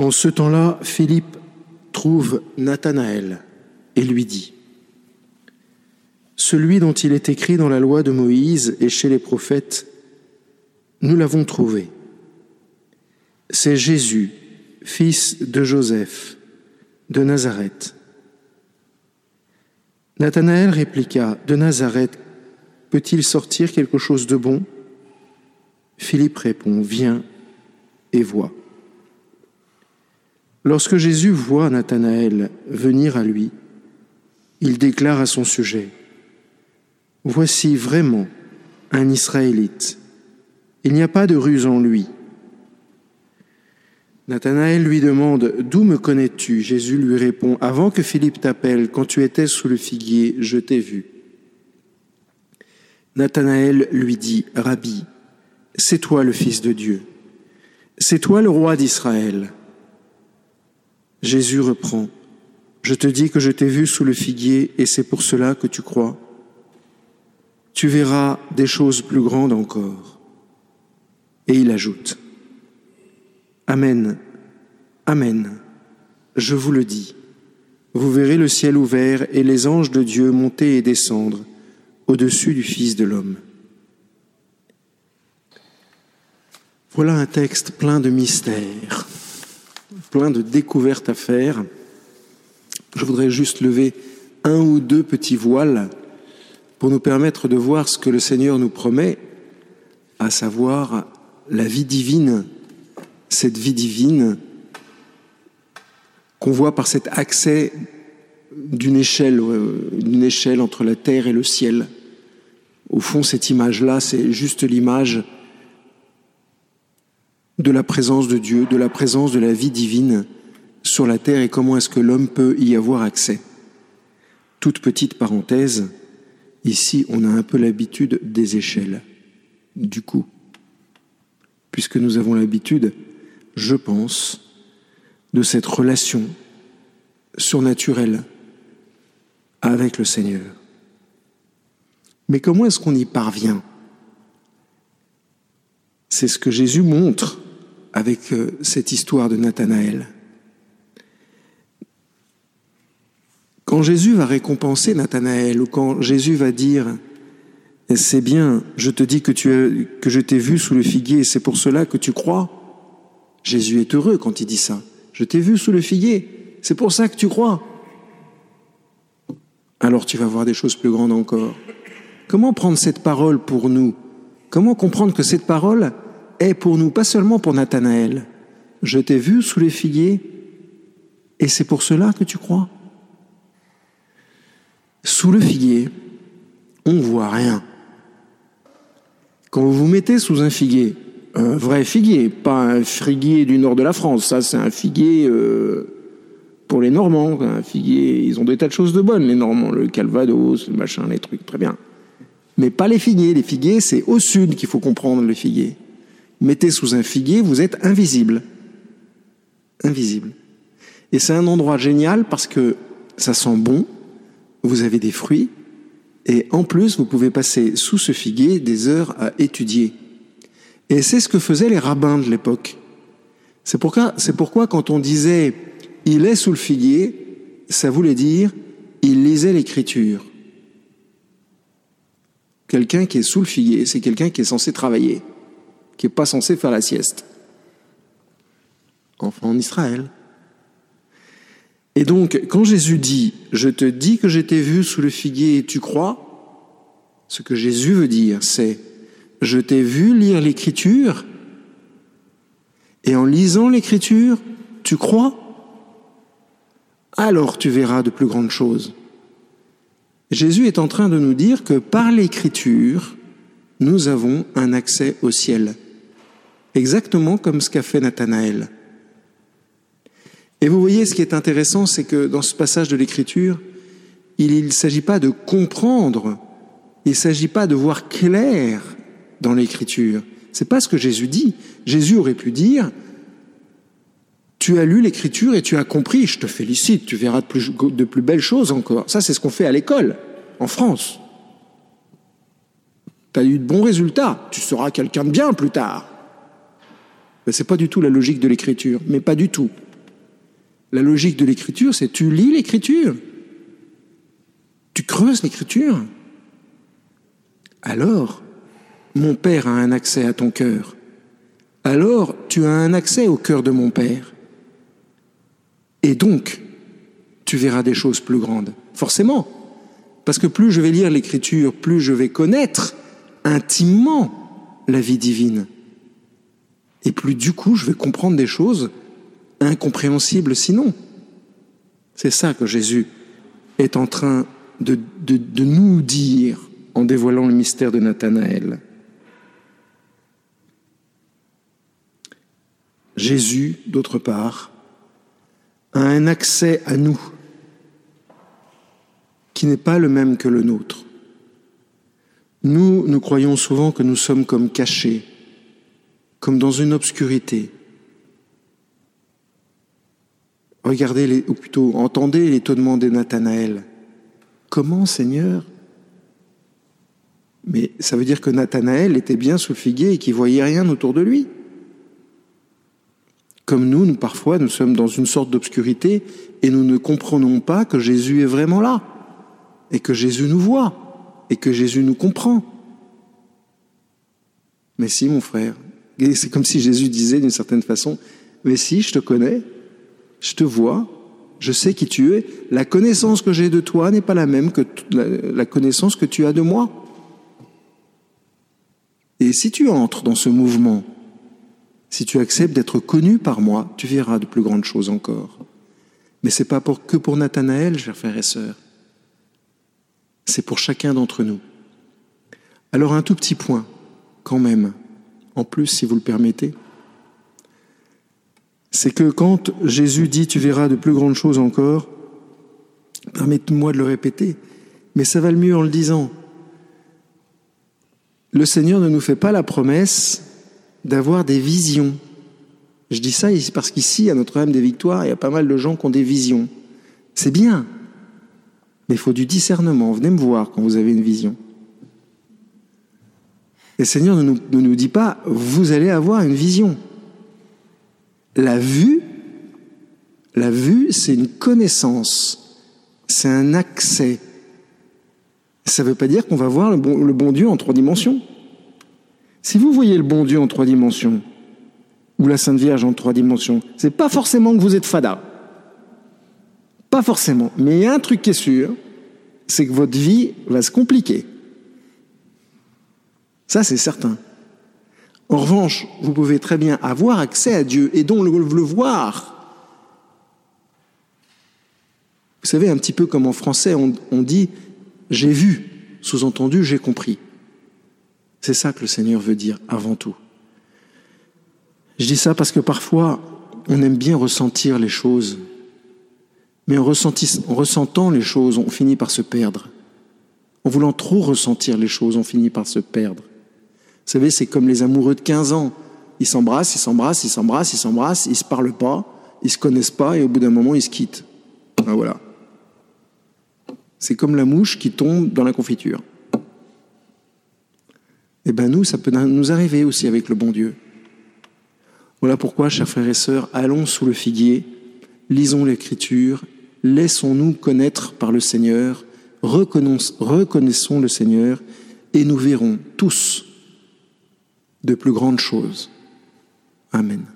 En ce temps-là, Philippe trouve Nathanaël et lui dit Celui dont il est écrit dans la loi de Moïse et chez les prophètes, nous l'avons trouvé. C'est Jésus, fils de Joseph, de Nazareth. Nathanaël répliqua De Nazareth, peut-il sortir quelque chose de bon? Philippe répond Viens et vois. Lorsque Jésus voit Nathanaël venir à lui, il déclare à son sujet Voici vraiment un Israélite. Il n'y a pas de ruse en lui. Nathanaël lui demande D'où me connais-tu? Jésus lui répond Avant que Philippe t'appelle, quand tu étais sous le figuier, je t'ai vu. Nathanaël lui dit Rabbi, c'est toi le Fils de Dieu, c'est toi le roi d'Israël. Jésus reprend Je te dis que je t'ai vu sous le figuier et c'est pour cela que tu crois. Tu verras des choses plus grandes encore. Et il ajoute Amen, Amen, je vous le dis. Vous verrez le ciel ouvert et les anges de Dieu monter et descendre au-dessus du Fils de l'homme. Voilà un texte plein de mystères, plein de découvertes à faire. Je voudrais juste lever un ou deux petits voiles pour nous permettre de voir ce que le Seigneur nous promet, à savoir la vie divine cette vie divine qu'on voit par cet accès d'une échelle, d'une échelle entre la terre et le ciel. Au fond, cette image-là, c'est juste l'image de la présence de Dieu, de la présence de la vie divine sur la terre et comment est-ce que l'homme peut y avoir accès. Toute petite parenthèse, ici on a un peu l'habitude des échelles, du coup, puisque nous avons l'habitude je pense, de cette relation surnaturelle avec le Seigneur. Mais comment est-ce qu'on y parvient? C'est ce que Jésus montre avec euh, cette histoire de Nathanaël. Quand Jésus va récompenser Nathanaël ou quand Jésus va dire c'est bien, je te dis que, tu que je t'ai vu sous le figuier c'est pour cela que tu crois, Jésus est heureux quand il dit ça. Je t'ai vu sous le figuier, c'est pour ça que tu crois. Alors tu vas voir des choses plus grandes encore. Comment prendre cette parole pour nous? Comment comprendre que cette parole est pour nous, pas seulement pour Nathanaël Je t'ai vu sous les figuiers et c'est pour cela que tu crois Sous le figuier, on ne voit rien. Quand vous vous mettez sous un figuier, un vrai figuier, pas un figuier du nord de la France. Ça, c'est un figuier euh, pour les Normands. Un figuier, ils ont des tas de choses de bonnes, les Normands, le Calvados, le machin, les trucs, très bien. Mais pas les figuiers. Les figuiers, c'est au sud qu'il faut comprendre le figuier. Mettez sous un figuier, vous êtes invisible. Invisible. Et c'est un endroit génial parce que ça sent bon, vous avez des fruits, et en plus, vous pouvez passer sous ce figuier des heures à étudier. Et c'est ce que faisaient les rabbins de l'époque. C'est pourquoi, c'est pourquoi quand on disait il est sous le figuier, ça voulait dire il lisait l'écriture. Quelqu'un qui est sous le figuier, c'est quelqu'un qui est censé travailler, qui n'est pas censé faire la sieste. Enfin, en Israël. Et donc, quand Jésus dit Je te dis que j'étais vu sous le figuier et tu crois, ce que Jésus veut dire, c'est je t'ai vu lire l'écriture, et en lisant l'écriture, tu crois, alors tu verras de plus grandes choses. Jésus est en train de nous dire que par l'écriture, nous avons un accès au ciel, exactement comme ce qu'a fait Nathanaël. Et vous voyez, ce qui est intéressant, c'est que dans ce passage de l'écriture, il ne s'agit pas de comprendre, il ne s'agit pas de voir clair dans l'écriture. C'est pas ce que Jésus dit. Jésus aurait pu dire Tu as lu l'écriture et tu as compris, je te félicite, tu verras de plus, de plus belles choses encore. Ça, c'est ce qu'on fait à l'école, en France. Tu as eu de bons résultats, tu seras quelqu'un de bien plus tard. Ce n'est pas du tout la logique de l'écriture, mais pas du tout. La logique de l'écriture, c'est tu lis l'écriture. Tu creuses l'écriture. Alors, mon Père a un accès à ton cœur. Alors, tu as un accès au cœur de mon Père. Et donc, tu verras des choses plus grandes. Forcément. Parce que plus je vais lire l'écriture, plus je vais connaître intimement la vie divine. Et plus du coup, je vais comprendre des choses incompréhensibles sinon. C'est ça que Jésus est en train de, nous dire en dévoilant le mystère de Nathanaël. Jésus, d'autre part, a un accès à nous qui n'est pas le même que le nôtre. Nous, nous croyons souvent que nous sommes comme cachés, comme dans une obscurité. Regardez, les, ou plutôt entendez l'étonnement de Nathanaël. Comment, Seigneur? Mais ça veut dire que Nathanaël était bien sous le et qu'il voyait rien autour de lui. Comme nous, nous, parfois, nous sommes dans une sorte d'obscurité et nous ne comprenons pas que Jésus est vraiment là, et que Jésus nous voit, et que Jésus nous comprend. Mais si, mon frère, c'est comme si Jésus disait d'une certaine façon, mais si, je te connais, je te vois, je sais qui tu es, la connaissance que j'ai de toi n'est pas la même que la connaissance que tu as de moi. Et si tu entres dans ce mouvement, si tu acceptes d'être connu par moi, tu verras de plus grandes choses encore. Mais ce n'est pas pour, que pour Nathanaël, chers frères et sœurs. C'est pour chacun d'entre nous. Alors un tout petit point, quand même, en plus, si vous le permettez, c'est que quand Jésus dit tu verras de plus grandes choses encore, permettez-moi de le répéter, mais ça va le mieux en le disant. Le Seigneur ne nous fait pas la promesse d'avoir des visions. Je dis ça parce qu'ici, à Notre-Dame des Victoires, il y a pas mal de gens qui ont des visions. C'est bien, mais il faut du discernement. Venez me voir quand vous avez une vision. Et le Seigneur ne nous, dit pas, vous allez avoir une vision. La vue, la vue, c'est une connaissance, c'est un accès. Ça ne veut pas dire qu'on va voir le bon, le bon Dieu en trois dimensions. Si vous voyez le bon Dieu en trois dimensions, ou la Sainte Vierge en trois dimensions, c'est pas forcément que vous êtes fada. Pas forcément. Mais il y a un truc qui est sûr, c'est que votre vie va se compliquer. Ça, c'est certain. En revanche, vous pouvez très bien avoir accès à Dieu et donc le, voir. Vous savez, un petit peu comme en français, on, dit j'ai vu, sous-entendu j'ai compris. C'est ça que le Seigneur veut dire avant tout. Je dis ça parce que parfois, on aime bien ressentir les choses, mais en ressentant les choses, on finit par se perdre. En voulant trop ressentir les choses, on finit par se perdre. Vous savez, c'est comme les amoureux de 15 ans. Ils s'embrassent, ils s'embrassent, ils s'embrassent, ils s'embrassent, ils se parlent pas, ils se connaissent pas, et au bout d'un moment, ils se quittent. Ben voilà. C'est comme la mouche qui tombe dans la confiture. Eh bien nous, ça peut nous arriver aussi avec le bon Dieu. Voilà pourquoi, chers frères et sœurs, allons sous le figuier, lisons l'Écriture, laissons-nous connaître par le Seigneur, reconnaissons le Seigneur, et nous verrons tous de plus grandes choses. Amen.